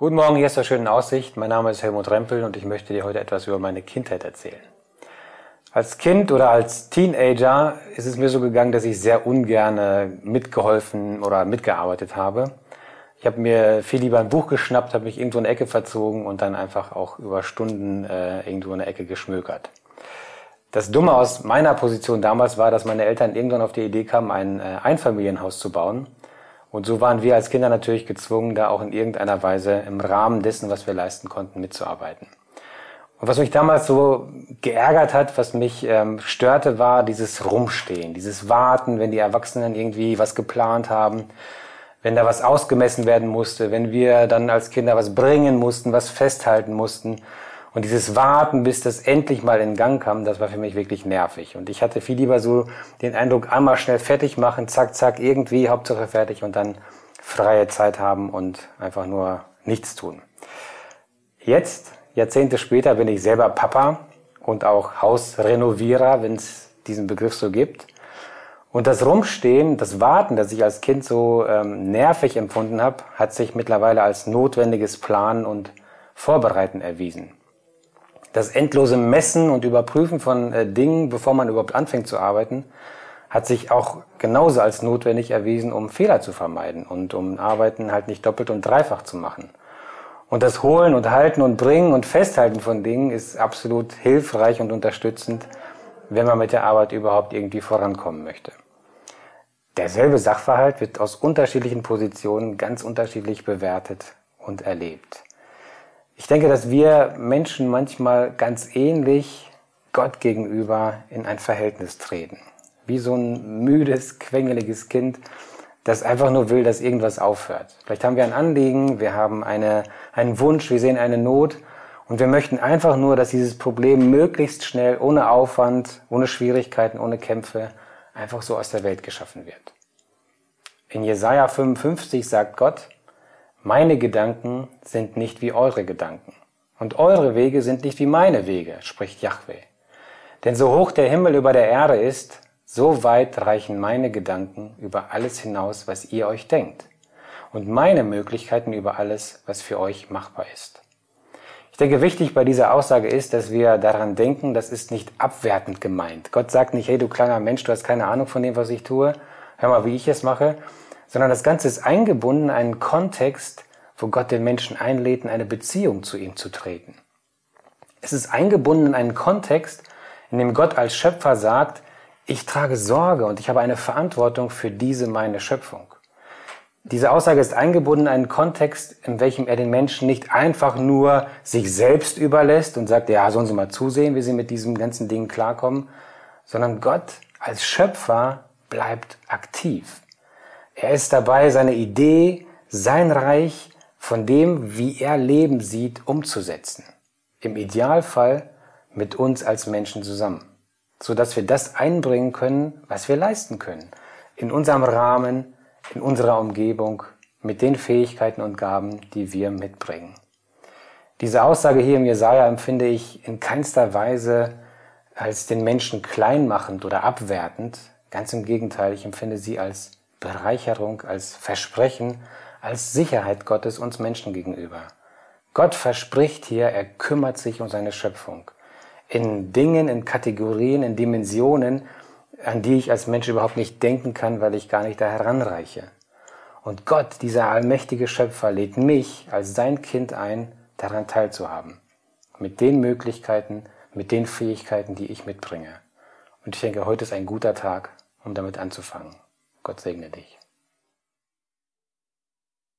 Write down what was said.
Guten Morgen, hier ist der schönen Aussicht. Mein Name ist Helmut Rempel und ich möchte dir heute etwas über meine Kindheit erzählen. Als Kind oder als Teenager ist es mir so gegangen, dass ich sehr ungern mitgeholfen oder mitgearbeitet habe. Ich habe mir viel lieber ein Buch geschnappt, habe mich irgendwo in eine Ecke verzogen und dann einfach auch über Stunden äh, irgendwo in der Ecke geschmökert. Das Dumme aus meiner Position damals war, dass meine Eltern irgendwann auf die Idee kamen, ein äh, Einfamilienhaus zu bauen und so waren wir als Kinder natürlich gezwungen, da auch in irgendeiner Weise im Rahmen dessen, was wir leisten konnten, mitzuarbeiten. Und was mich damals so geärgert hat, was mich ähm, störte, war dieses Rumstehen, dieses Warten, wenn die Erwachsenen irgendwie was geplant haben, wenn da was ausgemessen werden musste, wenn wir dann als Kinder was bringen mussten, was festhalten mussten. Und dieses Warten, bis das endlich mal in Gang kam, das war für mich wirklich nervig. Und ich hatte viel lieber so den Eindruck, einmal schnell fertig machen, zack, zack, irgendwie, Hauptsache fertig und dann freie Zeit haben und einfach nur nichts tun. Jetzt, Jahrzehnte später, bin ich selber Papa und auch Hausrenovierer, wenn es diesen Begriff so gibt. Und das Rumstehen, das Warten, das ich als Kind so ähm, nervig empfunden habe, hat sich mittlerweile als notwendiges Planen und Vorbereiten erwiesen das endlose Messen und Überprüfen von äh, Dingen, bevor man überhaupt anfängt zu arbeiten, hat sich auch genauso als notwendig erwiesen, um Fehler zu vermeiden und um Arbeiten halt nicht doppelt und dreifach zu machen. Und das Holen und Halten und Bringen und Festhalten von Dingen ist absolut hilfreich und unterstützend, wenn man mit der Arbeit überhaupt irgendwie vorankommen möchte. Derselbe Sachverhalt wird aus unterschiedlichen Positionen ganz unterschiedlich bewertet und erlebt. Ich denke, dass wir Menschen manchmal ganz ähnlich Gott gegenüber in ein Verhältnis treten. Wie so ein müdes, quengeliges Kind, das einfach nur will, dass irgendwas aufhört. Vielleicht haben wir ein Anliegen, wir haben eine, einen Wunsch, wir sehen eine Not und wir möchten einfach nur, dass dieses Problem möglichst schnell, ohne Aufwand, ohne Schwierigkeiten, ohne Kämpfe, einfach so aus der Welt geschaffen wird. In Jesaja 55 sagt Gott, meine Gedanken sind nicht wie eure Gedanken. Und eure Wege sind nicht wie meine Wege, spricht Yahweh. Denn so hoch der Himmel über der Erde ist, so weit reichen meine Gedanken über alles hinaus, was ihr euch denkt. Und meine Möglichkeiten über alles, was für euch machbar ist. Ich denke, wichtig bei dieser Aussage ist, dass wir daran denken, das ist nicht abwertend gemeint. Gott sagt nicht, hey du kleiner Mensch, du hast keine Ahnung von dem, was ich tue, hör mal, wie ich es mache, sondern das Ganze ist eingebunden in einen Kontext, wo Gott den Menschen einlädt, in eine Beziehung zu ihm zu treten. Es ist eingebunden in einen Kontext, in dem Gott als Schöpfer sagt, ich trage Sorge und ich habe eine Verantwortung für diese meine Schöpfung. Diese Aussage ist eingebunden in einen Kontext, in welchem er den Menschen nicht einfach nur sich selbst überlässt und sagt, ja, sollen sie mal zusehen, wie sie mit diesem ganzen Ding klarkommen, sondern Gott als Schöpfer bleibt aktiv. Er ist dabei, seine Idee, sein Reich von dem, wie er Leben sieht, umzusetzen. Im Idealfall mit uns als Menschen zusammen, so dass wir das einbringen können, was wir leisten können. In unserem Rahmen, in unserer Umgebung, mit den Fähigkeiten und Gaben, die wir mitbringen. Diese Aussage hier im Jesaja empfinde ich in keinster Weise als den Menschen kleinmachend oder abwertend. Ganz im Gegenteil, ich empfinde sie als Bereicherung, als Versprechen, als Sicherheit Gottes uns Menschen gegenüber. Gott verspricht hier, er kümmert sich um seine Schöpfung. In Dingen, in Kategorien, in Dimensionen, an die ich als Mensch überhaupt nicht denken kann, weil ich gar nicht da heranreiche. Und Gott, dieser allmächtige Schöpfer, lädt mich als sein Kind ein, daran teilzuhaben. Mit den Möglichkeiten, mit den Fähigkeiten, die ich mitbringe. Und ich denke, heute ist ein guter Tag, um damit anzufangen. Gott segne dich.